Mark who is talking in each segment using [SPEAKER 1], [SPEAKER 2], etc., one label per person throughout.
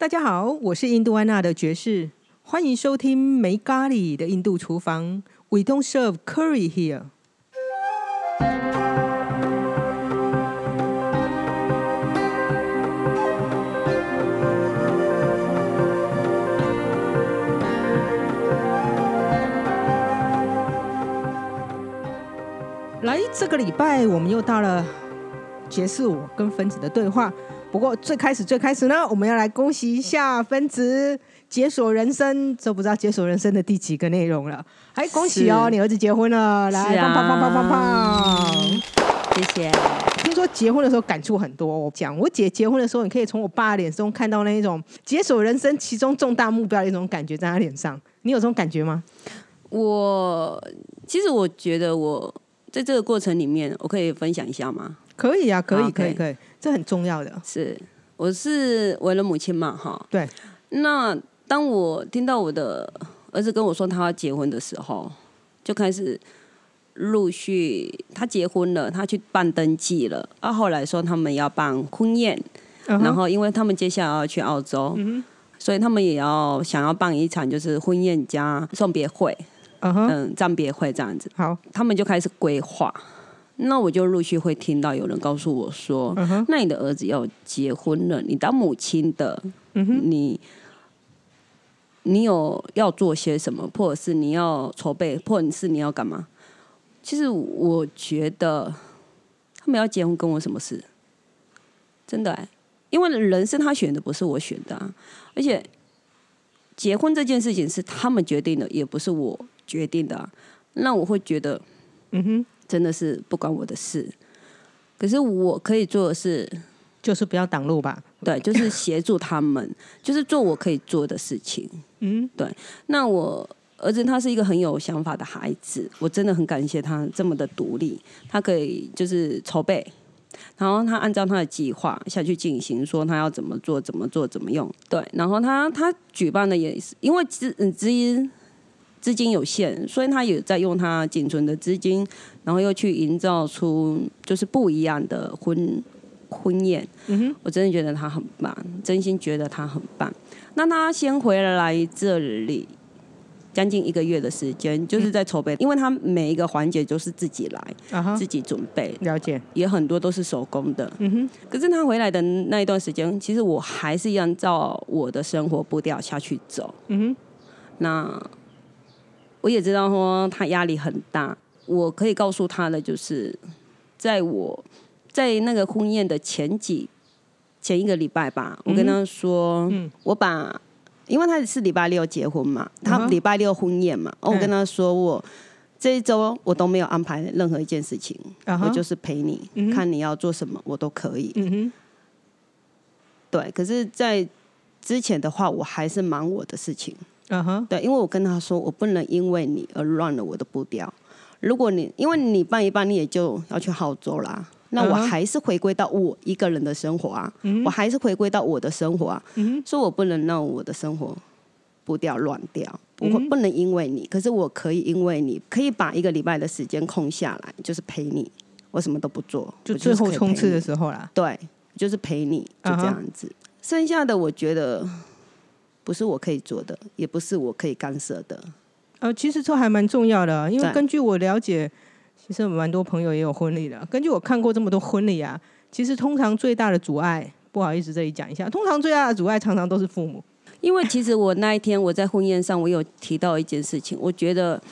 [SPEAKER 1] 大家好，我是印度安娜的爵士，欢迎收听没咖喱的印度厨房。We don't serve curry here。来，这个礼拜我们又到了结束我跟分子的对话。不过最开始最开始呢，我们要来恭喜一下分子解锁人生，都不知道解锁人生的第几个内容了。还恭喜哦，你儿子结婚了，来，
[SPEAKER 2] 是啊
[SPEAKER 1] 棒棒棒棒棒棒！
[SPEAKER 2] 谢谢。
[SPEAKER 1] 听说结婚的时候感触很多，我讲我姐结婚的时候，你可以从我爸的脸中看到那一种解锁人生其中重大目标的一种感觉在他脸上。你有这种感觉吗？
[SPEAKER 2] 我其实我觉得我在这个过程里面，我可以分享一下吗？
[SPEAKER 1] 可以啊，可以，
[SPEAKER 2] 好
[SPEAKER 1] 可以，可以，这很重要的。
[SPEAKER 2] 是，我是为了母亲嘛，哈。
[SPEAKER 1] 对。
[SPEAKER 2] 那当我听到我的儿子跟我说他要结婚的时候，就开始陆续他结婚了，他去办登记了，啊，后来说他们要办婚宴，然后因为他们接下来要去澳洲，
[SPEAKER 1] 嗯
[SPEAKER 2] 所以他们也要想要办一场就是婚宴加送别会，
[SPEAKER 1] 嗯，
[SPEAKER 2] 暂别会这样子。
[SPEAKER 1] 好，
[SPEAKER 2] 他们就开始规划。那我就陆续会听到有人告诉我说：“
[SPEAKER 1] 嗯哼，
[SPEAKER 2] 那你的儿子要结婚了，你当母亲的，你你有要做些什么，或者是你要筹备，或者是你要干嘛？”其实我觉得他们要结婚跟我什么事？真的、欸，因为人生他选的不是我选的、啊，而且结婚这件事情是他们决定的，也不是我决定的、啊。那我会觉得。
[SPEAKER 1] 嗯哼，
[SPEAKER 2] 真的是不关我的事。可是我可以做的是，
[SPEAKER 1] 就是不要挡路吧。
[SPEAKER 2] 对，就是协助他们，就是做我可以做的事情。
[SPEAKER 1] 嗯，对
[SPEAKER 2] 那我儿子他是一个很有想法的孩子，我真的很感谢他这么的独立，他可以就是筹备，然后他按照他的计划下去进行，说他要怎么做、怎么做、怎么用。对，然后他他举办的也是因为知嗯资资金有限，所以他也在用他仅存的资金，然后又去营造出就是不一样的婚婚宴。
[SPEAKER 1] 嗯哼，
[SPEAKER 2] 我真的觉得他很棒，真心觉得他很棒。那他先回来这里将近一个月的时间，就是在筹备，因为他每一个环节都是自己来、
[SPEAKER 1] 啊哈
[SPEAKER 2] 自，己准备，
[SPEAKER 1] 了解。
[SPEAKER 2] 也很多都是手工的。
[SPEAKER 1] 嗯哼，
[SPEAKER 2] 可是他回来的那一段时间，其实我还是按照我的生活步调下去走。
[SPEAKER 1] 嗯哼，
[SPEAKER 2] 那我也知道说他压力很大，我可以告诉他的就是，在我在那个婚宴的前几前一个礼拜吧，我跟他说，
[SPEAKER 1] 嗯
[SPEAKER 2] 我把因为他是礼拜六结婚嘛，他礼拜六婚宴嘛，哦我跟他说我。这一周我都没有安排任何一件事情我就是陪你，看你要做什么，我都可以。对，可是，在之前的话，我还是忙我的事情。
[SPEAKER 1] 啊哈，
[SPEAKER 2] 对，因为我跟他说，我不能因为你而乱了我的步调。如果你因为你办一办，你也就要去澳洲啦，那我
[SPEAKER 1] 嗯哼。
[SPEAKER 2] 还是回归到我一个人的生活啊，
[SPEAKER 1] 嗯
[SPEAKER 2] 我还是回归到我的生活啊，
[SPEAKER 1] 嗯哼，
[SPEAKER 2] 所以我不能让我的生活步调乱掉，不不能因为你，可是我可以因为你，可以把一个礼拜的时间空下来，就是陪你，我什么都不做，
[SPEAKER 1] 就最后冲刺的时候啦。
[SPEAKER 2] 对，就是陪你，就
[SPEAKER 1] 嗯哼。
[SPEAKER 2] 这样子。剩下的我觉得不是我可以做的，也不是我可以干涉的。
[SPEAKER 1] 呃，其实这还蛮重要的啊，因为根据我了解，其实蛮多朋友也有婚礼的。根据我看过这么多婚礼啊，其实通常最大的阻碍，不好意思这里讲一下，通常最大的阻碍常常都是父母。
[SPEAKER 2] 因为其实我那一天我在婚宴上，我有提到一件事情，我觉得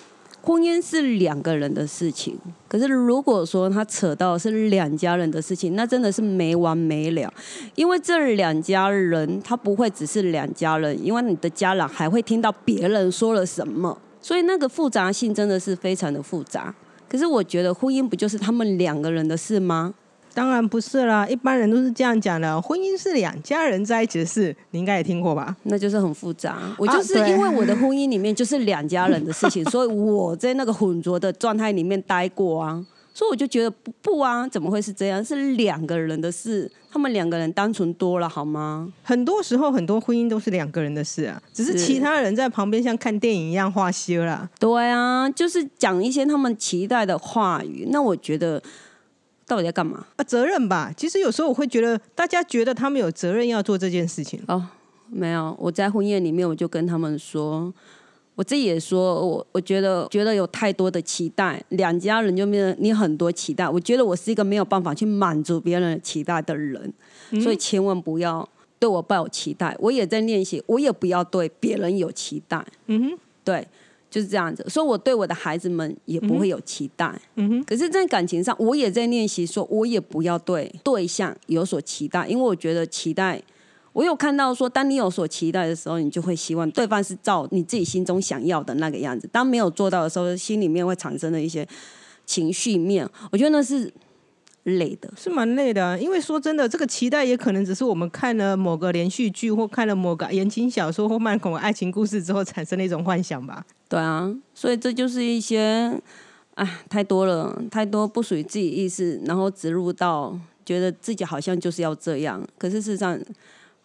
[SPEAKER 2] 婚姻是两个人的事情，可是如果说他扯到是两家人的事情，那真的是没完没了。因为这两家人他不会只是两家人，因为你的家人还会听到别人说了什么，所以那个复杂性真的是非常的复杂。可是我觉得婚姻不就是他们两个人的事吗？
[SPEAKER 1] 当然不是啦，一般人都是这样讲的。婚姻是两家人在一起的事，你应该也听过吧？
[SPEAKER 2] 那就是很复杂。我
[SPEAKER 1] 啊
[SPEAKER 2] 就是因为我的婚姻里面就是两家人的事情，所以我在那个混浊的状态里面待过啊。所以我就觉得不不啊，怎么会是这样？是两个人的事，他们两个人单纯多了好吗？
[SPEAKER 1] 很多时候，很多婚姻都是两个人的事啊，只是
[SPEAKER 2] 是
[SPEAKER 1] 其他人在旁边像看电影一样画休啦。
[SPEAKER 2] 对啊，就是讲一些他们期待的话语。那我觉得到底在干嘛？
[SPEAKER 1] 啊，责任吧。其实有时候我会觉得，大家觉得他们有责任要做这件事情。
[SPEAKER 2] 哦，没有，我在婚宴里面我就跟他们说，我自己也说，我我觉得觉得有太多的期待，两家人就变得你很多期待，我觉得我是一个没有办法去满足别人的期待的人，所以千万不要对我抱有期待。我也在练习，我也不要对别人有期待。
[SPEAKER 1] 嗯哼，
[SPEAKER 2] 对，就是这样子。所以我对我的孩子们也不会有期待。
[SPEAKER 1] 嗯哼，
[SPEAKER 2] 可是，在感情上，我也在练习，说我也不要对对象有所期待，因为我觉得期待，我有看到说，当你有所期待的时候，你就会希望对方是照你自己心中想要的那个样子。当没有做到的时候，心里面会产生的一些情绪面，我觉得那是累的。
[SPEAKER 1] 是蛮累的啊、因为说真的，这个期待也可能只是我们看了某个连续剧或看了某个言情小说或漫恐爱情故事之后产生的一种幻想吧。
[SPEAKER 2] 对啊，所以这就是一些，哎，太多了，太多不属于自己意识，然后植入到觉得自己好像就是要这样，可是事实上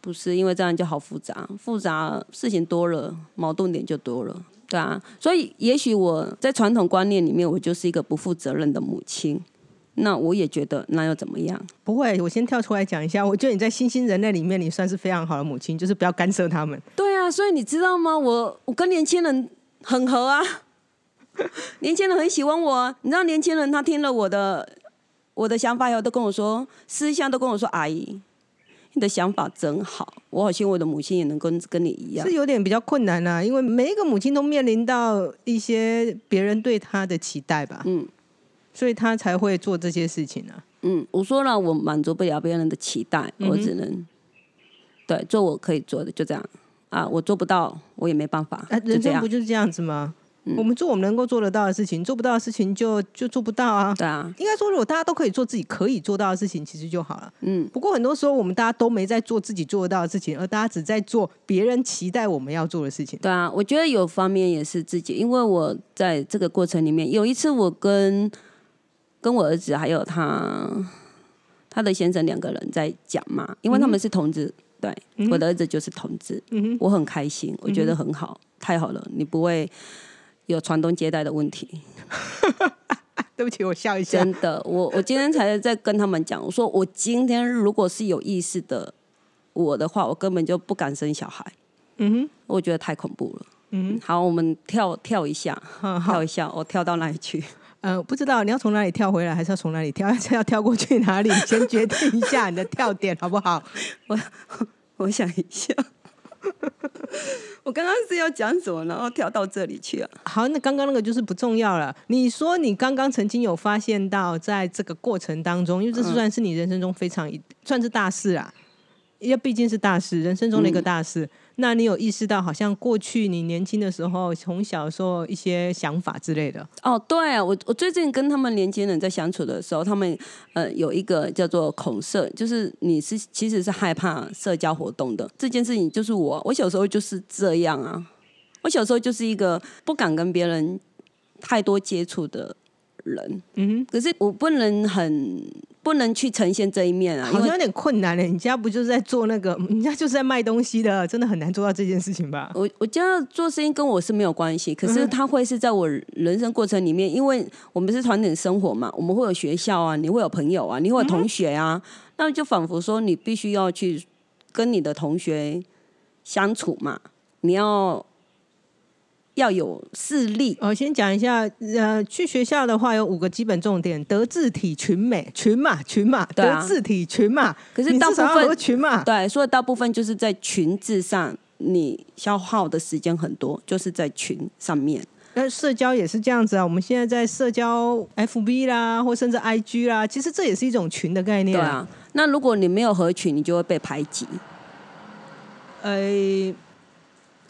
[SPEAKER 2] 不是，因为这样就好复杂，复杂事情多了，矛盾点就多了。对啊，所以也许我在传统观念里面，我就是一个不负责任的母亲。那我也觉得，那又怎么样？
[SPEAKER 1] 不会，我先跳出来讲一下，我觉得你在新兴人类里面，你算是非常好的母亲，就是不要干涉他们。
[SPEAKER 2] 对啊，所以你知道吗？我我跟年轻人很合啊，年轻人很喜欢我啊。你知道，年轻人他听了我的我的想法以后，都跟我说，私下都跟我说：“阿姨，你的想法真好，我好希望我的母亲也能跟跟你一样
[SPEAKER 1] 是。有点比较困难啊，因为每一个母亲都面临到一些别人对她的期待吧，
[SPEAKER 2] 嗯
[SPEAKER 1] 所以他才会做这些事情啊。”
[SPEAKER 2] 嗯，我说了，我满足不了别人的期待，我只能对做我可以做的，就这样啊。我做不到，我也没办法，
[SPEAKER 1] 啊，
[SPEAKER 2] 就这样
[SPEAKER 1] 人生不。就是这样子吗？我们做我们能够做得到的事情，做不到的事情就就做不到啊。
[SPEAKER 2] 对啊，
[SPEAKER 1] 应该说，如果大家都可以做自己可以做到的事情，其实就好了。
[SPEAKER 2] 嗯，
[SPEAKER 1] 不过很多时候，我们大家都没在做自己做得到的事情，而大家只在做别人期待我们要做的事情。
[SPEAKER 2] 对啊，我觉得有方面也是自己，因为我在这个过程里面，有一次我跟跟我儿子还有他他的先生两个人在讲嘛，因为他们是同志，对，我的儿子就是同志，
[SPEAKER 1] 嗯，
[SPEAKER 2] 我很开心，我觉得很好，太好了，你不会有传宗接代的问题，
[SPEAKER 1] 对不起，我笑一。下。
[SPEAKER 2] 真的，我我今天才在跟他们讲，我说我今天如果是有意识的我的话，我根本就不敢生小孩，
[SPEAKER 1] 嗯哼，
[SPEAKER 2] 我觉得太恐怖了。
[SPEAKER 1] 嗯
[SPEAKER 2] 好，我们跳跳一下，跳一下，我跳到哪里去？
[SPEAKER 1] 呃，不知道你要从哪里跳回来，还是要从哪里跳？还是要跳过去哪里？先决定一下你的跳点，好不好？
[SPEAKER 2] 我我想一下，我刚刚是要讲什么，然后跳到这里去啊？
[SPEAKER 1] 好，那刚刚那个就是不重要了。你说你刚刚曾经有发现到，在这个过程当中，因为这算是你人生中非常一算是大事啊，因为毕竟是大事，人生中的一个大事。那你有意识到，好像过去你年轻的时候，从小的时候一些想法之类的，
[SPEAKER 2] 哦，对啊，我我最近跟他们年轻人在相处的时候，他们呃有一个叫做恐社，就是你是其实是害怕社交活动的这件事情，就是我，我小时候就是这样啊，我小时候就是一个不敢跟别人太多接触的人，
[SPEAKER 1] 嗯
[SPEAKER 2] 可是我不能很不能去呈现这一面啊，
[SPEAKER 1] 好像有点困难嘞。你家不就是在做那个，你家就是在卖东西的，真的很难做到这件事情吧？
[SPEAKER 2] 我我觉得做生意跟我是没有关系，可是它会是在我人生过程里面，因为我们是团体生活嘛，我们会有学校啊，你会有朋友啊，你会有同学啊，那就仿佛说你必须要去跟你的同学相处嘛，你要要有视力，
[SPEAKER 1] 我先讲一下，呃，去学校的话有五个基本重点：德智体群美，群嘛群嘛，德智体群嘛。
[SPEAKER 2] 可是大部
[SPEAKER 1] 你至少要合
[SPEAKER 2] 分
[SPEAKER 1] 群嘛，
[SPEAKER 2] 对，所以大部分就是在群字上，你消耗的时间很多，就是在群上面。
[SPEAKER 1] 那社交也是这样子啊。我们现在在社交 FB 啦，或甚至 IG 啦，其实这也是一种群的概念。
[SPEAKER 2] 对，啊，那如果你没有合群，你就会被排挤。
[SPEAKER 1] 呃，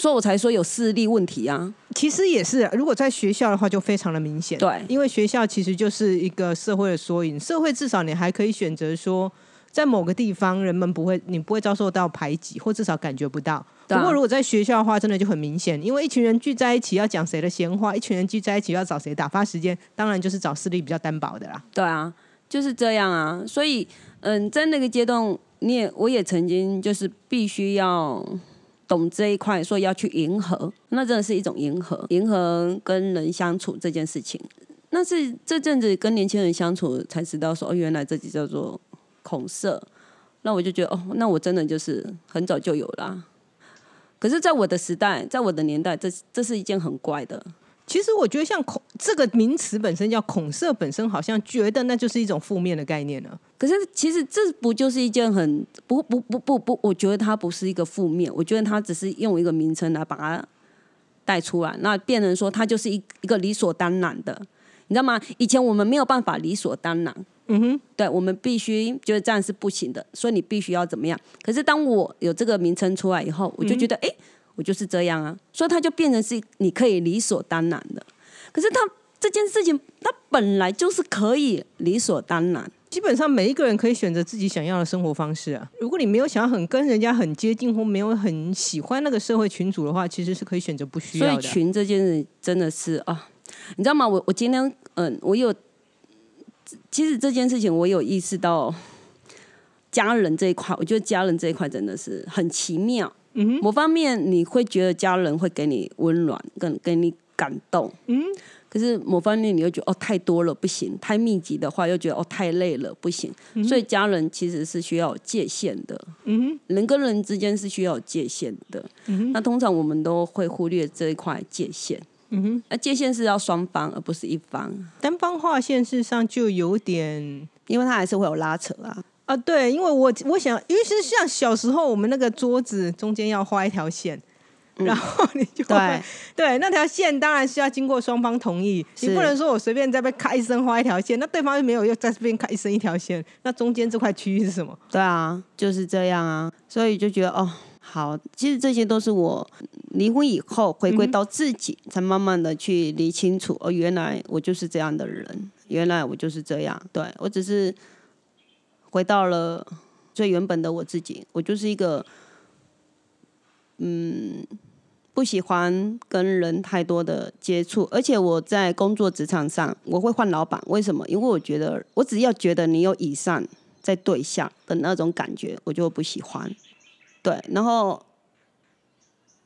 [SPEAKER 2] 所以我才说有势力问题啊。
[SPEAKER 1] 其实也是，如果在学校的话，就非常的明显。
[SPEAKER 2] 对
[SPEAKER 1] 因为学校其实就是一个社会的缩影。社会至少你还可以选择说，在某个地方人们不会，你不会遭受到排挤，或至少感觉不到。不过如果在学校的话，真的就很明显，因为一群人聚在一起要讲谁的闲话，一群人聚在一起要找谁打发时间，当然就是找势力比较单薄的啦。
[SPEAKER 2] 对啊，就是这样啊。所以，嗯，在那个阶段，你也我也曾经就是必须要懂这一块，说要去迎合，那真的是一种迎合，迎合跟人相处这件事情。那是这阵子跟年轻人相处才知道说，哦，原来这就叫做恐色。那我就觉得，哦，那我真的就是很早就有啦。可是，在我的时代，在我的年代，这这是一件很怪的。
[SPEAKER 1] 其实我觉得，像恐这个名词本身叫恐色，本身好像觉得那就是一种负面的概念了。
[SPEAKER 2] 可是，其实这不就是一件很不不不不不，我觉得它不是一个负面，我觉得它只是用一个名称来把它带出来，那变成说它就是一一个理所当然的，你知道吗？以前我们没有办法理所当然，
[SPEAKER 1] 嗯哼，
[SPEAKER 2] 对我们必须觉得这样是不行的，所以你必须要怎么样？可是当我有这个名称出来以后，我就觉得，哎、我就是这样啊，所以它就变成是你可以理所当然的。可是它这件事情，它本来就是可以理所当然。
[SPEAKER 1] 基本上每一个人可以选择自己想要的生活方式啊。如果你没有想要很跟人家很接近，或没有很喜欢那个社会群组的话，其实是可以选择不需要的所以。
[SPEAKER 2] 群这件事真的是啊，你知道吗？我我今天嗯，我有，其实这件事情我有意识到，家人这一块，我觉得家人这一块真的是很奇妙。
[SPEAKER 1] 嗯哼，
[SPEAKER 2] 某方面你会觉得家人会给你温暖，跟给你感动，
[SPEAKER 1] 嗯，
[SPEAKER 2] 可是某方面你又觉得哦太多了不行，太密集的话又觉得哦太累了不行，所以家人其实是需要界限的，
[SPEAKER 1] 嗯
[SPEAKER 2] 人跟人之间是需要有界限的。
[SPEAKER 1] 嗯哼
[SPEAKER 2] 那通常我们都会忽略这一块界限，
[SPEAKER 1] 嗯哼，
[SPEAKER 2] 那界限是要双方而不是一方，
[SPEAKER 1] 单方划线事实上就有点
[SPEAKER 2] 因为它还是会有拉扯啊。
[SPEAKER 1] 啊，对，因为我我想，尤其是像小时候我们那个桌子中间要画一条线。然后你就会
[SPEAKER 2] 对。
[SPEAKER 1] 对那条线当然是要经过双方同意，你不能说我随便在这边咔一声画一条线，那对方又没有又在这边咔一声一条线，那中间这块区域是什么？
[SPEAKER 2] 对啊，就是这样啊，所以就觉得哦，好，其实这些都是我离婚以后回归到自己，才慢慢的去理清楚，哦，原来我就是这样的人，原来我就是这样，对我只是回到了最原本的我自己，我就是一个嗯。不喜欢跟人太多的接触，而且我在工作职场上我会换老板，为什么？因为我觉得我只要觉得你有以上在对象的那种感觉，我就不喜欢。对，然后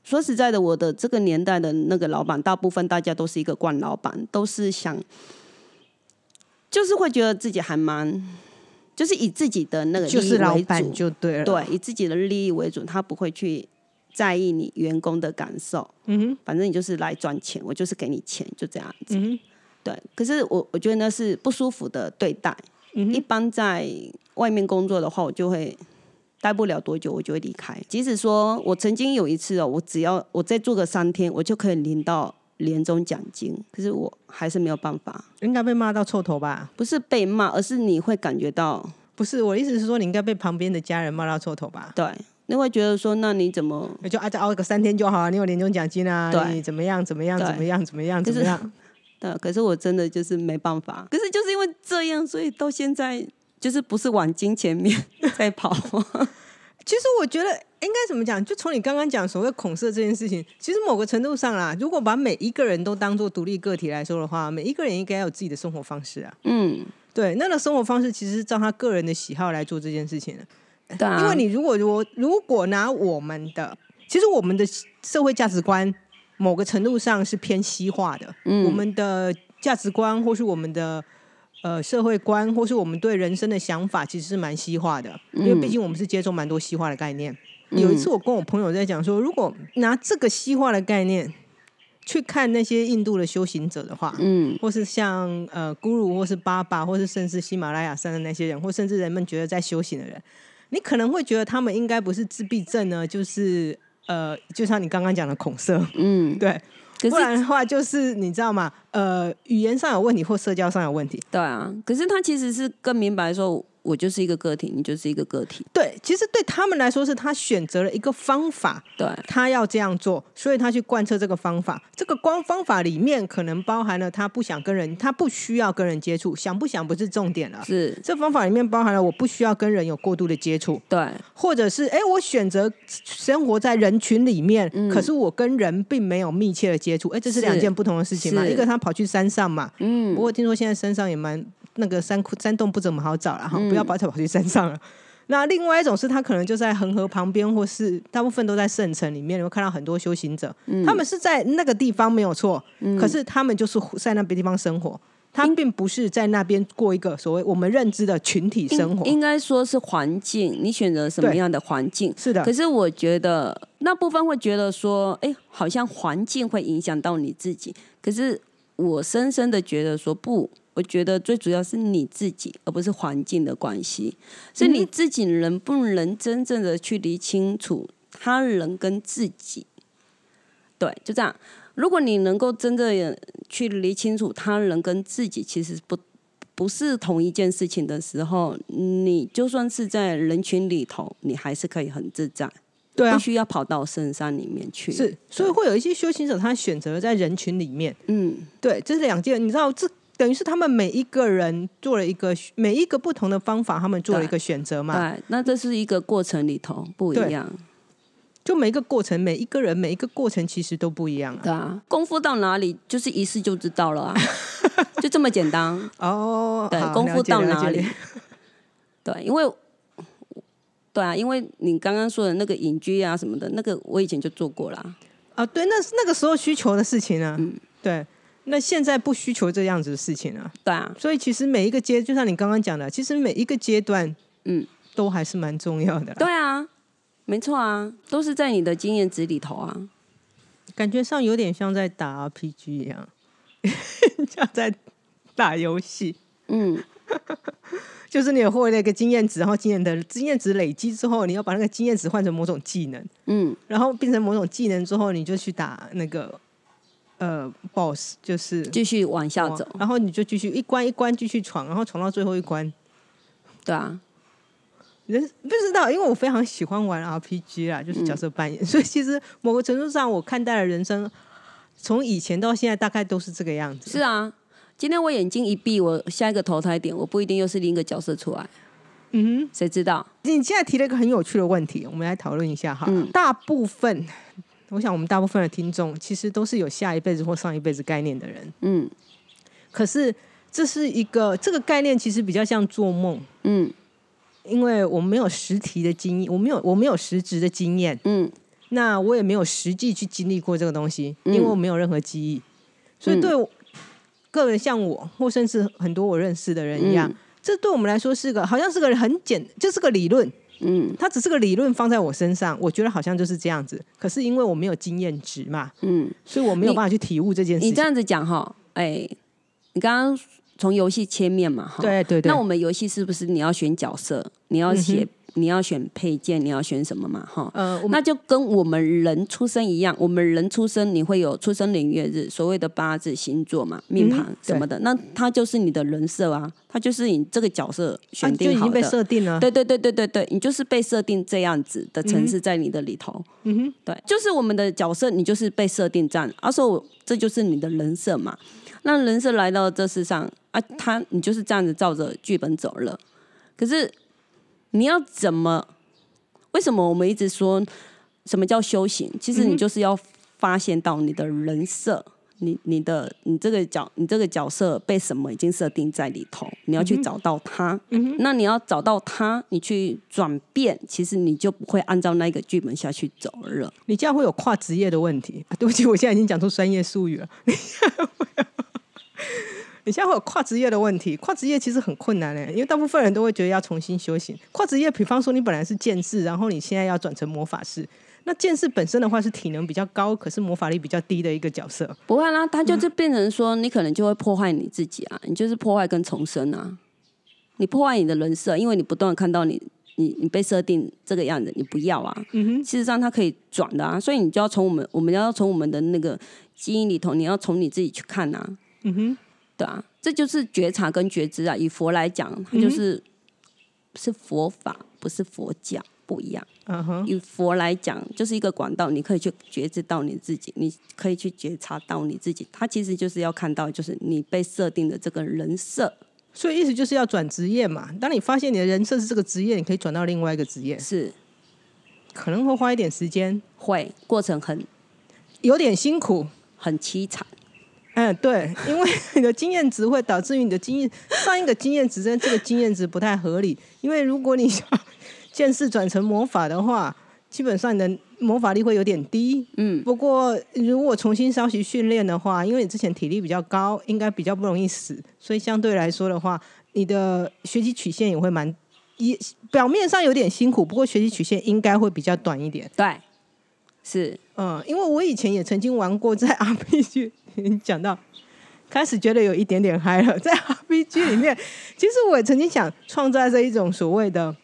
[SPEAKER 2] 说实在的，我的这个年代的那个老板，大部分大家都是一个惯老板，都是想，就是会觉得自己还蛮，就是以自己的那个利益
[SPEAKER 1] 就是老板就对了。，
[SPEAKER 2] 对，以自己的利益为主，他不会去在意你员工的感受。
[SPEAKER 1] 嗯哼，
[SPEAKER 2] 反正你就是来赚钱，我就是给你钱，就这样子。
[SPEAKER 1] 嗯哼，
[SPEAKER 2] 对，可是我我觉得那是不舒服的对待。
[SPEAKER 1] 嗯
[SPEAKER 2] 一般在外面工作的话，我就会待不了多久，我就会离开。即使说我曾经有一次哦，我只要我再做个三天，我就可以领到年终奖金，可是我还是没有办法。
[SPEAKER 1] 应该被骂到臭头吧？
[SPEAKER 2] 不是被骂，而是你会感觉到，
[SPEAKER 1] 不是，我的意思是说，你应该被旁边的家人骂到臭头吧？
[SPEAKER 2] 对，你会觉得说，那你怎么？
[SPEAKER 1] 你就啊，再熬个三天就好啊，你有年终奖金啊，你怎么样怎么样怎么样怎么样怎么样？
[SPEAKER 2] 对，可是我真的就是没办法。可是就是因为这样，所以到现在就是不是往金钱面在跑。
[SPEAKER 1] 其实我觉得应该怎么讲？就从你刚刚讲所谓恐色这件事情，其实某个程度上啦，如果把每一个人都当做独立个体来说的话，每一个人应该有自己的生活方式啊。
[SPEAKER 2] 嗯，
[SPEAKER 1] 对，那个生活方式其实是照他个人的喜好来做这件事情的。
[SPEAKER 2] 对啊，
[SPEAKER 1] 因为你如果如如果拿我们的，其实我们的社会价值观某个程度上是偏西化的，
[SPEAKER 2] 嗯。
[SPEAKER 1] 我们的价值观或是我们的呃社会观，或是我们对人生的想法，其实是蛮西化的，因为毕竟我们是接受蛮多西化的概念。有一次我跟我朋友在讲说，如果拿这个西化的概念去看那些印度的修行者的话，
[SPEAKER 2] 嗯。
[SPEAKER 1] 或是像呃咕噜，或是巴巴，或是甚至喜马拉雅山的那些人，或甚至人们觉得在修行的人，你可能会觉得他们应该不是自闭症呢，就是呃，就像你刚刚讲的恐色，
[SPEAKER 2] 嗯，
[SPEAKER 1] 对，
[SPEAKER 2] 可是
[SPEAKER 1] 不然的话就是你知道吗？呃，语言上有问题或社交上有问题。
[SPEAKER 2] 对啊，可是他其实是更明白说，我就是一个个体，你就是一个个体。
[SPEAKER 1] 对，其实对他们来说是他选择了一个方法，
[SPEAKER 2] 对，
[SPEAKER 1] 他要这样做，所以他去贯彻这个方法。这个光方法里面可能包含了他不想跟人，他不需要跟人接触，想不想不是重点了。
[SPEAKER 2] 是，
[SPEAKER 1] 这方法里面包含了我不需要跟人有过度的接触，
[SPEAKER 2] 对，
[SPEAKER 1] 或者是哎，我选择生活在人群里面，可是我跟人并没有密切的接触，哎，这是
[SPEAKER 2] 是
[SPEAKER 1] 两件不同的事情嘛。一个他跑去山上嘛，
[SPEAKER 2] 嗯
[SPEAKER 1] 不过听说现在山上也蛮那个山窟山洞不怎么好找了哈，不要把它跑去山上了。那另外一种是他可能就在恒河旁边，或是大部分都在圣城里面，你会看到很多修行者，他们是在那个地方没有错，可是他们就是在那边地方生活，他并不是在那边过一个所谓我们认知的群体生活。
[SPEAKER 2] 应应该说是环境，你选择什么样的环境？
[SPEAKER 1] 是的
[SPEAKER 2] 可，是我觉得那部分会觉得说，哎，好像环境会影响到你自己。可是我深深的觉得说不，我觉得最主要是你自己，而不是环境的关系，是你自己能不能真正的去理清楚他人跟自己。对，就这样。如果你能够真正去理清楚他人跟自己其实不不是同一件事情的时候，你就算是在人群里头，你还是可以很自在，
[SPEAKER 1] 对啊
[SPEAKER 2] 不，需要跑到深山里面去。
[SPEAKER 1] 是，所以会有一些修行者，他选择在人群里面。
[SPEAKER 2] 嗯，
[SPEAKER 1] 对，这是两件，你知道，这等于是他们每一个人做了一个每一个不同的方法，他们做了一个选择嘛。
[SPEAKER 2] 对，那这是一个过程里头不一
[SPEAKER 1] 对
[SPEAKER 2] 样，
[SPEAKER 1] 就每一个过程，每一个人每一个过程其实都不一样啊。
[SPEAKER 2] 对啊，功夫到哪里，就是一试就知道了啊，就这么简单。
[SPEAKER 1] 哦，
[SPEAKER 2] 对，功夫到哪里？对，因为对啊，因为你刚刚说的那个隐居啊什么的，那个我以前就做过啦。
[SPEAKER 1] 啊，对，那是那个时候需求的事情啊。
[SPEAKER 2] 嗯
[SPEAKER 1] 对，那现在不需求这样子的事情啊。
[SPEAKER 2] 对啊，
[SPEAKER 1] 所以其实每一个阶，就像你刚刚讲的，其实每一个阶段，
[SPEAKER 2] 嗯，
[SPEAKER 1] 都还是蛮重要的啦。
[SPEAKER 2] 对啊，没错啊，都是在你的经验值里头啊。
[SPEAKER 1] 感觉上有点像在打 RPG 一样，像在打游戏。
[SPEAKER 2] 嗯，
[SPEAKER 1] 就是你有获得一个经验值，然后经验的经验值累积之后，你要把那个经验值换成某种技能，
[SPEAKER 2] 嗯，
[SPEAKER 1] 然后变成某种技能之后，你就去打那个呃 BOSS，就是
[SPEAKER 2] 继续往下走。
[SPEAKER 1] 然后你就继续一关一关继续闯，然后闯到最后一关。
[SPEAKER 2] 对啊，
[SPEAKER 1] 人不知道，因为我非常喜欢玩 RPG 啦，就是角色扮
[SPEAKER 2] 嗯
[SPEAKER 1] 演，所以其实某个程度上，我看待的人生，从以前到现在，大概都是这个样子。
[SPEAKER 2] 是啊。今天我眼睛一闭，我下一个投胎点，我不一定又是另一个角色出来，
[SPEAKER 1] 嗯
[SPEAKER 2] 谁知道？
[SPEAKER 1] 哼，你现在提了一个很有趣的问题，我们来讨论一下哈。
[SPEAKER 2] 嗯
[SPEAKER 1] 大部分，我想我们大部分的听众其实都是有下一辈子或上一辈子概念的人，
[SPEAKER 2] 嗯。
[SPEAKER 1] 可是这是一个这个概念，其实比较像做梦。
[SPEAKER 2] 嗯。
[SPEAKER 1] 因为我没有实体的经验，我没有我没有实质的经验，
[SPEAKER 2] 嗯。
[SPEAKER 1] 那我也没有实际去经历过这个东西，
[SPEAKER 2] 嗯
[SPEAKER 1] 因为我没有任何记忆，所以。对我个人像我，或甚至很多我认识的人一样，
[SPEAKER 2] 嗯。
[SPEAKER 1] 这对我们来说是个好像是个很简，就是个理论，
[SPEAKER 2] 嗯
[SPEAKER 1] 它只是个理论放在我身上，我觉得好像就是这样子。可是因为我没有经验值嘛，
[SPEAKER 2] 嗯，
[SPEAKER 1] 所以我没有办法去体悟这件事情。
[SPEAKER 2] 你这样子讲哈，哎，你刚刚从游戏切面嘛哈，
[SPEAKER 1] 对对对，
[SPEAKER 2] 那我们游戏是不是你要选角色，你要写，你要选配件，你要选什么嘛哈？
[SPEAKER 1] 呃，
[SPEAKER 2] 那就跟我们人出生一样，我们人出生你会有出生年月日，所谓的八字星座嘛、命盘
[SPEAKER 1] 嗯
[SPEAKER 2] 什么的，那它就是你的人设啊，它就是你这个角色
[SPEAKER 1] 啊
[SPEAKER 2] 选
[SPEAKER 1] 就已经被
[SPEAKER 2] 定好的。
[SPEAKER 1] 设定了。
[SPEAKER 2] 对对对对对对，你就是被设定这样子的城市在你的里头。
[SPEAKER 1] 嗯哼，
[SPEAKER 2] 对，就是我们的角色，你就是被设定这样，而且我这就是你的人设嘛。那人设来到这世上啊，他你就是这样子照着剧本走了。可是你要怎么？为什么我们一直说什么叫修行？其实你就是要发现到你的人设。你你的你这个角你这个角色被什么已经设定在里头，你要去找到它。那你要找到它，你去转变，其实你就不会按照那个剧本下去走了。
[SPEAKER 1] 你这样会有跨职业的问题啊！对不起，我现在已经讲出专业术语了。你现在会有跨职业的问题，跨职业其实很困难嘞，因为大部分人都会觉得要重新修行。跨职业，比方说你本来是剑士，然后你现在要转成魔法师，那剑士本身的话是体能比较高，可是魔法力比较低的一个角色。
[SPEAKER 2] 不会啦，他就是变成说，你可能就会破坏你自己啊，你就是破坏跟重生啊，你破坏你的人设，因为你不断看到你你你被设定这个样子，你不要啊。
[SPEAKER 1] 嗯哼，
[SPEAKER 2] 事实上它可以转的啊，所以你就要从我们我们要从我们的那个基因里头，你要从你自己去看啊，
[SPEAKER 1] 嗯哼，
[SPEAKER 2] 对啊，这就是觉察跟觉知啊。以佛来讲，它就是、是佛法，不是佛教，不一样。
[SPEAKER 1] 嗯哼，
[SPEAKER 2] 以佛来讲，就是一个管道，你可以去觉知到你自己，你可以去觉察到你自己。它其实就是要看到，就是你被设定的这个人设
[SPEAKER 1] 所以意思就是要转职业嘛。当你发现你的人设是这个职业，你可以转到另外一个职业，
[SPEAKER 2] 是
[SPEAKER 1] 可能会花一点时间，
[SPEAKER 2] 会过程很
[SPEAKER 1] 有点辛苦。
[SPEAKER 2] 很凄惨。
[SPEAKER 1] 嗯，对，因为 你的经验值会导致于你的经验上一个经验值跟这个经验值不太合理。因为如果你想剑士 转成魔法的话，基本上你的魔法力会有点低，
[SPEAKER 2] 嗯，
[SPEAKER 1] 不过如果重新稍息训练的话，因为你之前体力比较高，应该比较不容易死，所以相对来说的话，你的学习曲线也会蛮也表面上有点辛苦，不过学习曲线应该会比较短一点。
[SPEAKER 2] 对，是，
[SPEAKER 1] 嗯，因为我以前也曾经玩过在 RPG，你 讲到开始觉得有一点点嗨了，在 RPG 里面，其实我也曾经想创造这一种所谓的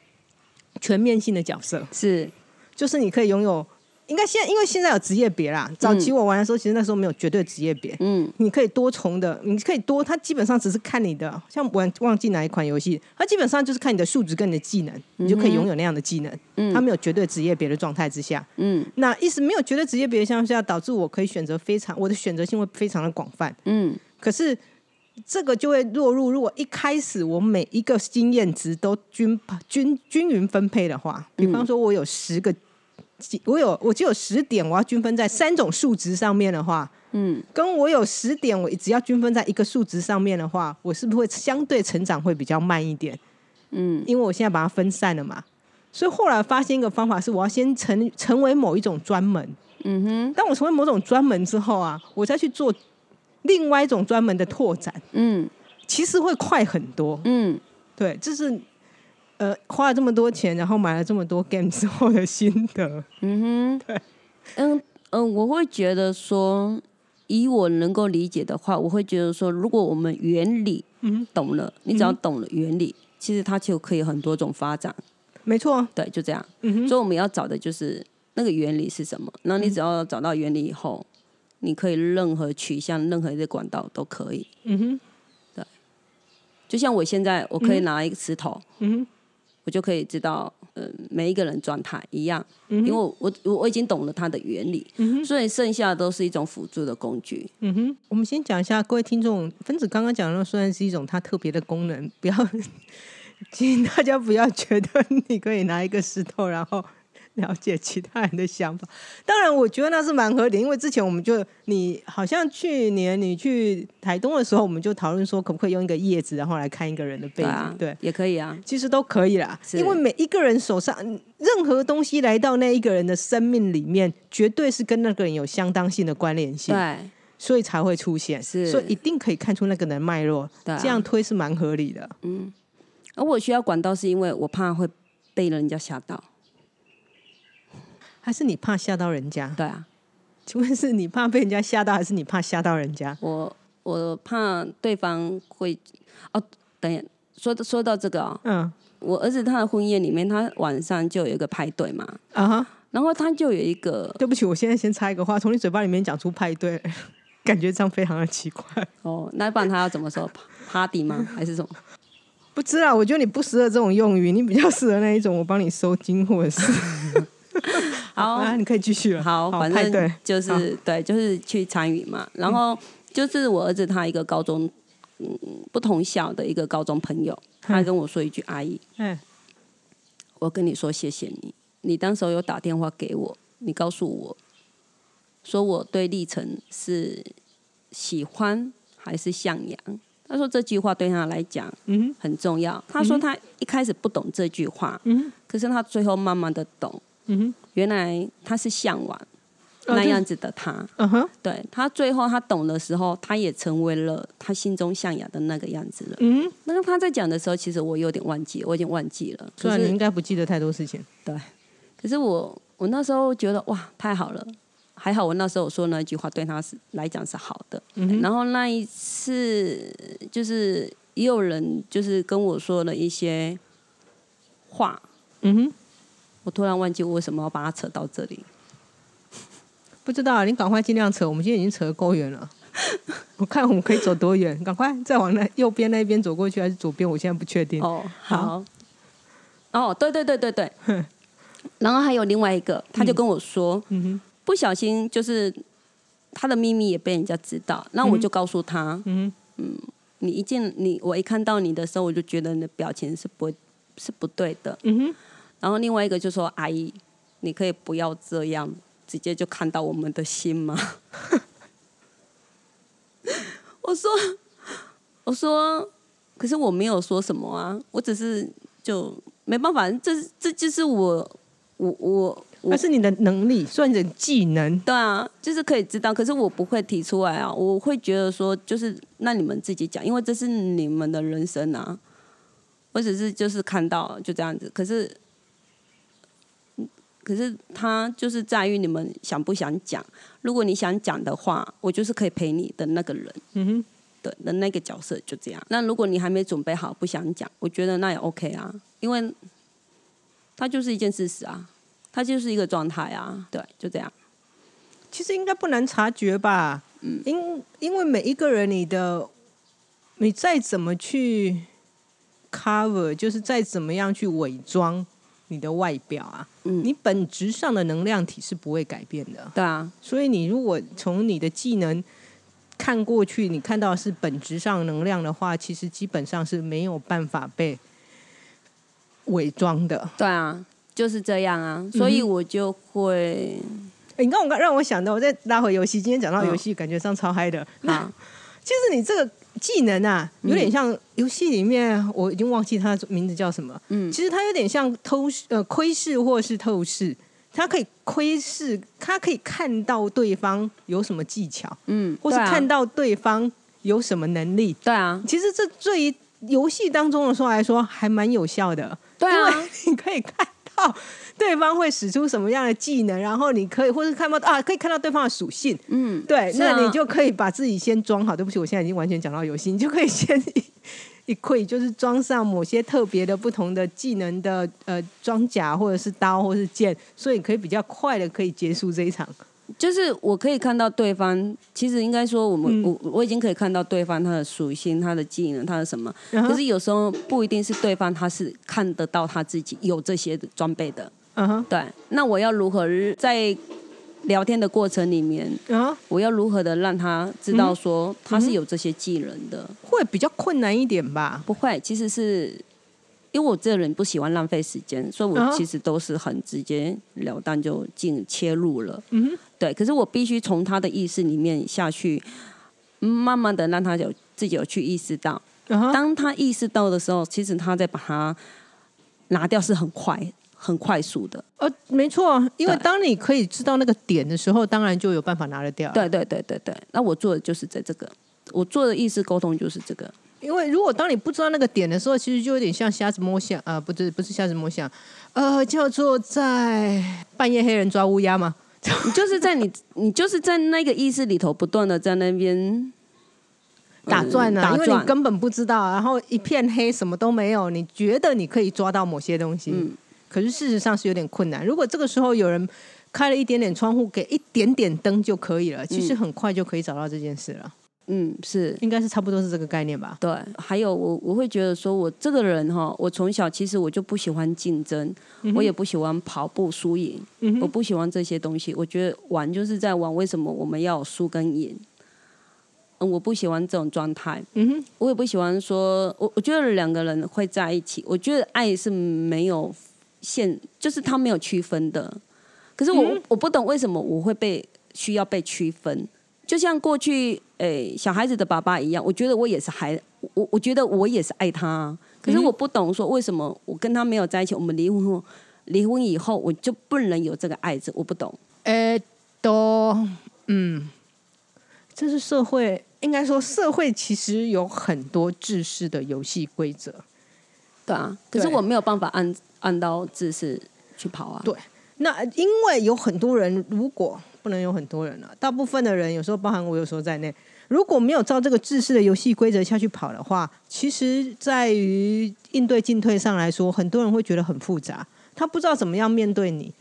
[SPEAKER 1] 全面性的角色，
[SPEAKER 2] 是，
[SPEAKER 1] 就是你可以拥有，应该现在因为现在有职业别啦，早期我玩的时候，其实那时候没有绝对职业别，
[SPEAKER 2] 嗯，
[SPEAKER 1] 你可以多重的，你可以多，它基本上只是看你的，像玩忘记哪一款游戏，它基本上就是看你的数值跟你的技能，你就可以拥有那样的技能。
[SPEAKER 2] 嗯。
[SPEAKER 1] 它没有绝对职业别的状态之下，
[SPEAKER 2] 嗯。
[SPEAKER 1] 那意思没有绝对职业别的情况下，导致我可以选择非常我的选择性会非常的广泛。
[SPEAKER 2] 嗯，
[SPEAKER 1] 可是这个就会落入，如果一开始我每一个经验值都均均均匀分配的话，比方说我有十个，我有我只有十点，我要均分在三种数值上面的话，
[SPEAKER 2] 嗯，
[SPEAKER 1] 跟我有十点，我只要均分在一个数值上面的话，我是不是会相对成长会比较慢一点？
[SPEAKER 2] 嗯，
[SPEAKER 1] 因为我现在把它分散了嘛。所以后来发现一个方法是，我要先成成为某一种专门。
[SPEAKER 2] 嗯哼，
[SPEAKER 1] 当我成为某种专门之后啊，我再去做另外一种专门的拓展，
[SPEAKER 2] 嗯
[SPEAKER 1] 其实会快很多。
[SPEAKER 2] 嗯，
[SPEAKER 1] 对，这是呃花了这么多钱，然后买了这么多 game 之后的心得。
[SPEAKER 2] 嗯哼，对嗯嗯，我会觉得说，以我能够理解的话，我会觉得说，如果我们原理
[SPEAKER 1] 嗯，
[SPEAKER 2] 懂了，你只要懂了原理，其实它就可以很多种发展。
[SPEAKER 1] 没错。
[SPEAKER 2] 对，就这样。
[SPEAKER 1] 嗯哼，
[SPEAKER 2] 所以我们要找的就是那个原理是什么。然后你只要找到原理以后，你可以任何取向、任何一个管道都可以。
[SPEAKER 1] 嗯哼，
[SPEAKER 2] 就像我现在，我可以拿一个石头，
[SPEAKER 1] 嗯哼，
[SPEAKER 2] 我就可以知道，嗯、每一个人状态一样，
[SPEAKER 1] 嗯
[SPEAKER 2] 因为我我我我已经懂了它的原理，
[SPEAKER 1] 嗯哼
[SPEAKER 2] 所以剩下的都是一种辅助的工具。
[SPEAKER 1] 嗯哼。我们先讲一下，各位听众，分子刚刚讲的虽然是一种它特别的功能，不要，请大家不要觉得你可以拿一个石头，然后。了解其他人的想法，当然我觉得那是蛮合理，因为之前我们就你好像去年你去台东的时候，我们就讨论说可不可以用一个叶子，然后来看一个人的背景，
[SPEAKER 2] 对啊，
[SPEAKER 1] 对，
[SPEAKER 2] 也可以啊。
[SPEAKER 1] 其实都可以啦，因为每一个人手上任何东西来到那一个人的生命里面，绝对是跟那个人有相当性的关联性，
[SPEAKER 2] 对。
[SPEAKER 1] 所以才会出现，
[SPEAKER 2] 是。
[SPEAKER 1] 所以一定可以看出那个人的脉络，
[SPEAKER 2] 对啊。
[SPEAKER 1] 这样推是蛮合理的。嗯。
[SPEAKER 2] 而我需要管道，是因为我怕会被人家吓到。
[SPEAKER 1] 还是你怕吓到人家？
[SPEAKER 2] 对啊，
[SPEAKER 1] 请问是你怕被人家吓到，还是你怕吓到人家？
[SPEAKER 2] 我我怕对方会哦，等一下说说到这个哦，
[SPEAKER 1] 嗯
[SPEAKER 2] 我儿子他的婚宴里面，他晚上就有一个派对嘛，
[SPEAKER 1] 啊哈，
[SPEAKER 2] 然后他就有一个
[SPEAKER 1] 对不起，我现在先插一个话，从你嘴巴里面讲出派对，感觉这样非常的奇怪。
[SPEAKER 2] 哦，那不然他要怎么说？party 吗？还是什么？
[SPEAKER 1] 不知道，我觉得你不适合这种用语，你比较适合那一种，我帮你收金或者是。
[SPEAKER 2] 好
[SPEAKER 1] 啊，你可以继续了。
[SPEAKER 2] 好，反正就是对，就是去参与嘛。然后就是我儿子他一个高中，嗯，不同校的一个高中朋友，他跟我说一句：“阿姨，
[SPEAKER 1] 嗯，
[SPEAKER 2] 我跟你说谢谢你，你当时候有打电话给我，你告诉我说我对历程是喜欢还是向阳。”他说这句话对他来讲
[SPEAKER 1] 嗯
[SPEAKER 2] 很重要。他说他一开始不懂这句话，
[SPEAKER 1] 嗯
[SPEAKER 2] 可是他最后慢慢的懂，
[SPEAKER 1] 嗯哼，
[SPEAKER 2] 原来他是向往那样子的他。
[SPEAKER 1] 嗯哼，
[SPEAKER 2] 对他最后他懂的时候，他也成为了他心中向雅的那个样子了。
[SPEAKER 1] 嗯，
[SPEAKER 2] 那个他在讲的时候，其实我有点忘记，我已经忘记了。可是
[SPEAKER 1] 虽然你应该不记得太多事情。
[SPEAKER 2] 对可是我我那时候觉得哇，太好了，还好我那时候说那句话对他是来讲是好的。
[SPEAKER 1] 嗯
[SPEAKER 2] 然后那一次就是也有人就是跟我说了一些话，
[SPEAKER 1] 嗯哼，
[SPEAKER 2] 我突然忘记我为什么要把它扯到这里。
[SPEAKER 1] 不知道啊，你赶快尽量扯，我们今天已经扯得够远了。我看我们可以走多远，赶快再往那右边那边走过去，还是左边？我现在不确定。
[SPEAKER 2] 哦，
[SPEAKER 1] 好
[SPEAKER 2] 好。哦，对对对对对。然后还有另外一个，他就跟我说，不小心就是他的秘密也被人家知道，那我就告诉他，
[SPEAKER 1] 嗯
[SPEAKER 2] 你一见你我一看到你的时候，我就觉得你的表情是不会是不对的。
[SPEAKER 1] 嗯哼，
[SPEAKER 2] 然后另外一个就说，阿姨，你可以不要这样，直接就看到我们的心吗？我说，我说，可是我没有说什么啊，我只是就没办法，这这就是我我我
[SPEAKER 1] 那是你的能力，算你的技能。
[SPEAKER 2] 对啊，就是可以知道，可是我不会提出来啊，我会觉得说，就是那你们自己讲，因为这是你们的人生啊，我只是就是看到就这样子，可是，可是他就是在于你们想不想讲。如果你想讲的话，我就是可以陪你的那个人，
[SPEAKER 1] 嗯哼，
[SPEAKER 2] 对的那个角色就这样。那如果你还没准备好，不想讲，我觉得那也 OK 啊，因为它就是一件事实啊。它就是一个状态啊，对，就这样。
[SPEAKER 1] 其实应该不难察觉吧？嗯，因因为每一个人，你的你再怎么去 cover，就是再怎么样去伪装你的外表啊，嗯，你本质上的能量体是不会改变的。
[SPEAKER 2] 对啊，
[SPEAKER 1] 所以你如果从你的技能看过去，你看到是本质上能量的话，其实基本上是没有办法被伪装的。
[SPEAKER 2] 对啊。就是这样啊，所以我就会。
[SPEAKER 1] 你刚，我刚让我想到，我再拉回游戏。今天讲到游戏，感觉上超嗨的。那其实你这个技能啊，有点像游戏里面，我已经忘记它名字叫什么。嗯，其实它有点像偷呃窥视或是透视，它可以窥视，它可以看到对方有什么技巧，嗯，或是看到对方有什么能力。
[SPEAKER 2] 对啊，
[SPEAKER 1] 其实这对于游戏当中的说来说，还蛮有效的。
[SPEAKER 2] 对啊，
[SPEAKER 1] 你可以看。到 对方会使出什么样的技能，然后你可以，或者看到啊，可以看到对方的属性，嗯，对，那你就可以把自己先装好。对不起，我现在已经完全讲到游戏，你就可以先 一溃，就是装上某些特别的不同的技能的呃装甲，或者是刀，或是剑，所以可以比较快的可以结束这一场。
[SPEAKER 2] 就是我可以看到对方，其实应该说我们我我已经可以看到对方他的属性、他的技能、他的什么。可是有时候不一定是对方他是看得到他自己有这些装备的。嗯哼，对。那我要如何在聊天的过程里面，我要如何的让他知道说他是有这些技能的？
[SPEAKER 1] 会比较困难一点吧？
[SPEAKER 2] 不会，其实是。因为我这个人不喜欢浪费时间，所以我其实都是很直截了当就进切入了。嗯哼，对。可是我必须从他的意识里面下去，慢慢的让他有自己有去意识到。当他意识到的时候，其实他在把它拿掉是很快、很快速的。
[SPEAKER 1] 呃，没错，因为当你可以知道那个点的时候，当然就有办法拿得掉。
[SPEAKER 2] 对对对对对。那我做的就是在这个，我做的意识沟通就是这个。
[SPEAKER 1] 因为如果当你不知道那个点的时候，其实就有点像瞎子摸象啊，不是不是瞎子摸象，呃，叫做在半夜黑人抓乌鸦嘛。
[SPEAKER 2] 你就是在你你就是在那个意识里头不断的在那边
[SPEAKER 1] 打转呢，因为你根本不知道，然后一片黑，什么都没有，你觉得你可以抓到某些东西，嗯，可是事实上是有点困难。如果这个时候有人开了一点点窗户，给一点点灯就可以了，其实很快就可以找到这件事了。
[SPEAKER 2] 嗯，是，
[SPEAKER 1] 应该是差不多是这个概念吧。
[SPEAKER 2] 对，还有我我会觉得说，我这个人哈，我从小其实我就不喜欢竞争，我也不喜欢跑步输赢，我不喜欢这些东西。我觉得玩就是在玩，为什么我们要输跟赢？嗯，我不喜欢这种状态。嗯哼，我也不喜欢说，我我觉得两个人会在一起，我觉得爱是没有限，就是他没有区分的。可是我我不懂为什么我会被需要被区分。就像过去诶小孩子的爸爸一样，我觉得我也是孩，我我觉得我也是爱他，可是我不懂说为什么我跟他没有在一起，我们离婚后，离婚以后我就不能有这个爱字，我不懂。
[SPEAKER 1] 诶，都嗯，这是社会，应该说社会其实有很多制式的游戏规则，
[SPEAKER 2] 对啊，可是我没有办法按按到制式去跑啊。
[SPEAKER 1] 对，那因为有很多人如果。不能有很多人了，大部分的人有时候包含我有时候在内，如果没有照这个制式的游戏规则下去跑的话，其实在于应对进退上来说，很多人会觉得很复杂，他不知道怎么样面对你。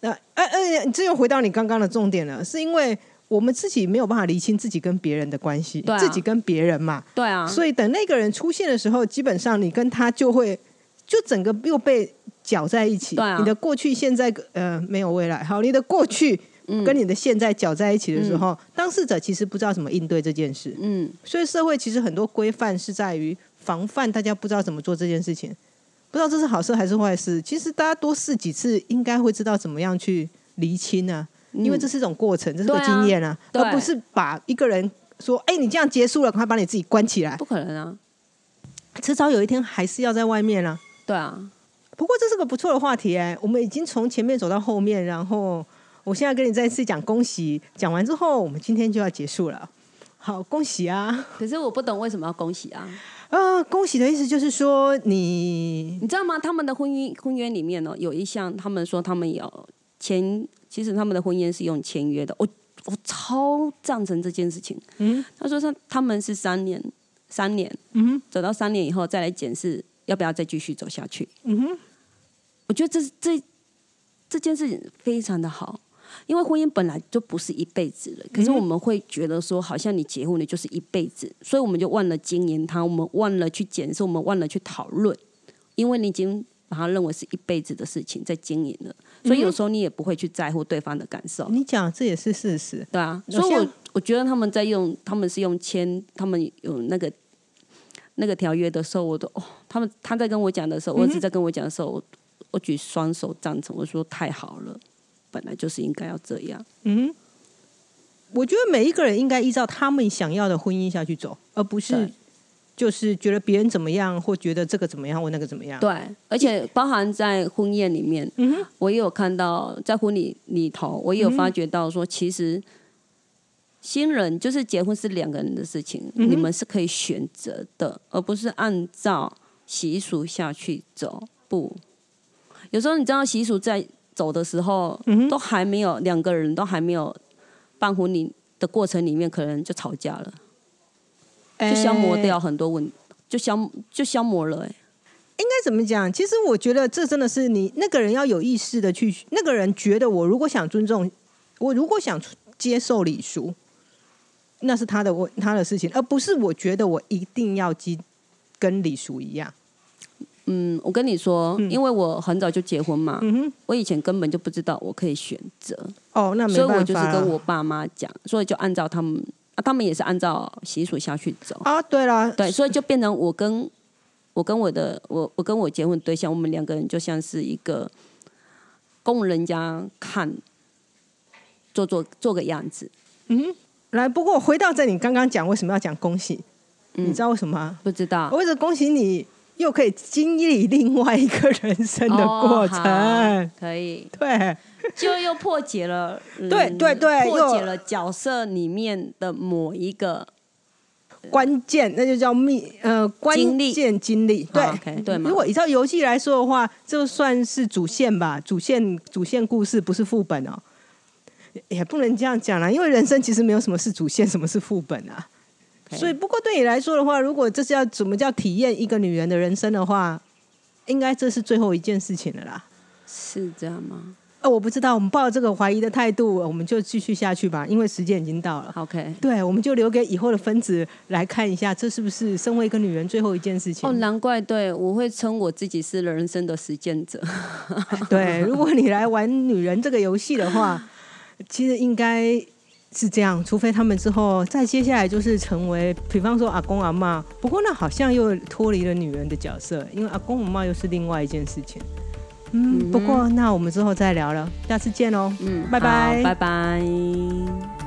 [SPEAKER 1] 那哎哎，这又回到你刚刚的重点了，是因为我们自己没有办法理清自己跟别人的关系，自己跟别人嘛，
[SPEAKER 2] 对啊，
[SPEAKER 1] 所以等那个人出现的时候，基本上你跟他就会就整个又被搅在一起，
[SPEAKER 2] 对啊，
[SPEAKER 1] 你的过去、现在呃没有未来，好，你的过去。跟你的现在搅在一起的时候，当事者其实不知道怎么应对这件事。嗯，所以社会其实很多规范是在于防范大家不知道怎么做这件事情，不知道这是好事还是坏事。其实大家多试几次，应该会知道怎么样去厘清啊。因为这是一种过程，这是个经验啊，而不是把一个人说：“哎，你这样结束了，赶快把你自己关起来。”
[SPEAKER 2] 不可能啊，
[SPEAKER 1] 迟早有一天还是要在外面啊。
[SPEAKER 2] 对啊。
[SPEAKER 1] 不过这是个不错的话题哎，我们已经从前面走到后面，然后我现在跟你再次讲恭喜，讲完之后我们今天就要结束了。好，恭喜啊！
[SPEAKER 2] 可是我不懂为什么要恭喜啊？
[SPEAKER 1] 呃，恭喜的意思就是说你，
[SPEAKER 2] 你知道吗？他们的婚姻婚约里面呢，有一项，他们说他们有签，其实他们的婚姻是用签约的。我我超赞成这件事情。嗯，他说他他们是三年，三年，嗯，走到三年以后再来检视要不要再继续走下去。嗯哼，我觉得这这这件事情非常的好。因为婚姻本来就不是一辈子了，可是我们会觉得说，好像你结婚了就是一辈子，所以我们就忘了经营它，我们忘了去检视，我们忘了去讨论，因为你已经把它认为是一辈子的事情在经营了，所以有时候你也不会去在乎对方的感受。
[SPEAKER 1] 你讲这也是事实，
[SPEAKER 2] 对啊，所以我我觉得他们在用，他们是用签，他们有那个那个条约的时候，我都哦，他们他在跟我讲的时候，我儿子在跟我讲的时候，我我举双手赞成，我说太好了。本来就是应该要这样。嗯，
[SPEAKER 1] 我觉得每一个人应该依照他们想要的婚姻下去走，而不是就是觉得别人怎么样，或觉得这个怎么样，或那个怎么样。
[SPEAKER 2] 对，而且包含在婚宴里面，嗯我也有看到在婚礼里头，我也有发觉到说，其实新人就是结婚是两个人的事情，你们是可以选择的，而不是按照习俗下去走。不，有时候你知道习俗在。走的时候，都还没有两个人都还没有办婚礼的过程里面，可能就吵架了，就消磨掉很多问，就消就消磨了。哎，
[SPEAKER 1] 应该怎么讲？其实我觉得这真的是你那个人要有意识的去，那个人觉得我如果想尊重，我如果想接受礼俗，那是他的我他的事情，而不是我觉得我一定要跟跟礼俗一样。
[SPEAKER 2] 嗯，我跟你说，因为我很早就结婚嘛，我以前根本就不知道我可以选择
[SPEAKER 1] 哦，那
[SPEAKER 2] 所以我就是跟我爸妈讲，所以就按照他们啊，他们也是按照习俗下去走
[SPEAKER 1] 啊。对了，
[SPEAKER 2] 对，所以就变成我跟我跟我的我我跟我结婚对象，我们两个人就像是一个供人家看，做做做个样子。
[SPEAKER 1] 嗯，来，不过回到这，里刚刚讲为什么要讲恭喜？你知道为什么？
[SPEAKER 2] 不知道，
[SPEAKER 1] 我为了恭喜你。又可以经历另外一个人生的过程，
[SPEAKER 2] 可以。
[SPEAKER 1] 对，
[SPEAKER 2] 就又破解了，
[SPEAKER 1] 对对对，
[SPEAKER 2] 破解了角色里面的某一个
[SPEAKER 1] 关键，那就叫密呃关键经历，对
[SPEAKER 2] 对。
[SPEAKER 1] 如果依照游戏来说的话，就算是主线吧，主线主线故事不是副本哦，也不能这样讲啦，因为人生其实没有什么是主线，什么是副本啊。所以，不过对你来说的话，如果这是要怎么叫体验一个女人的人生的话，应该这是最后一件事情了啦。
[SPEAKER 2] 是这样吗？
[SPEAKER 1] 呃，我不知道。我们抱这个怀疑的态度，我们就继续下去吧，因为时间已经到了。
[SPEAKER 2] OK，
[SPEAKER 1] 对，我们就留给以后的分子来看一下，这是不是身为一个女人最后一件事情？
[SPEAKER 2] 哦，难怪对我会称我自己是人生的实践者。
[SPEAKER 1] 对，如果你来玩女人这个游戏的话，其实应该。是这样，除非他们之后再接下来就是成为，比方说阿公阿妈。不过那好像又脱离了女人的角色，因为阿公阿妈又是另外一件事情。嗯，不过那我们之后再聊了，下次见喽。嗯，拜拜，
[SPEAKER 2] 拜拜。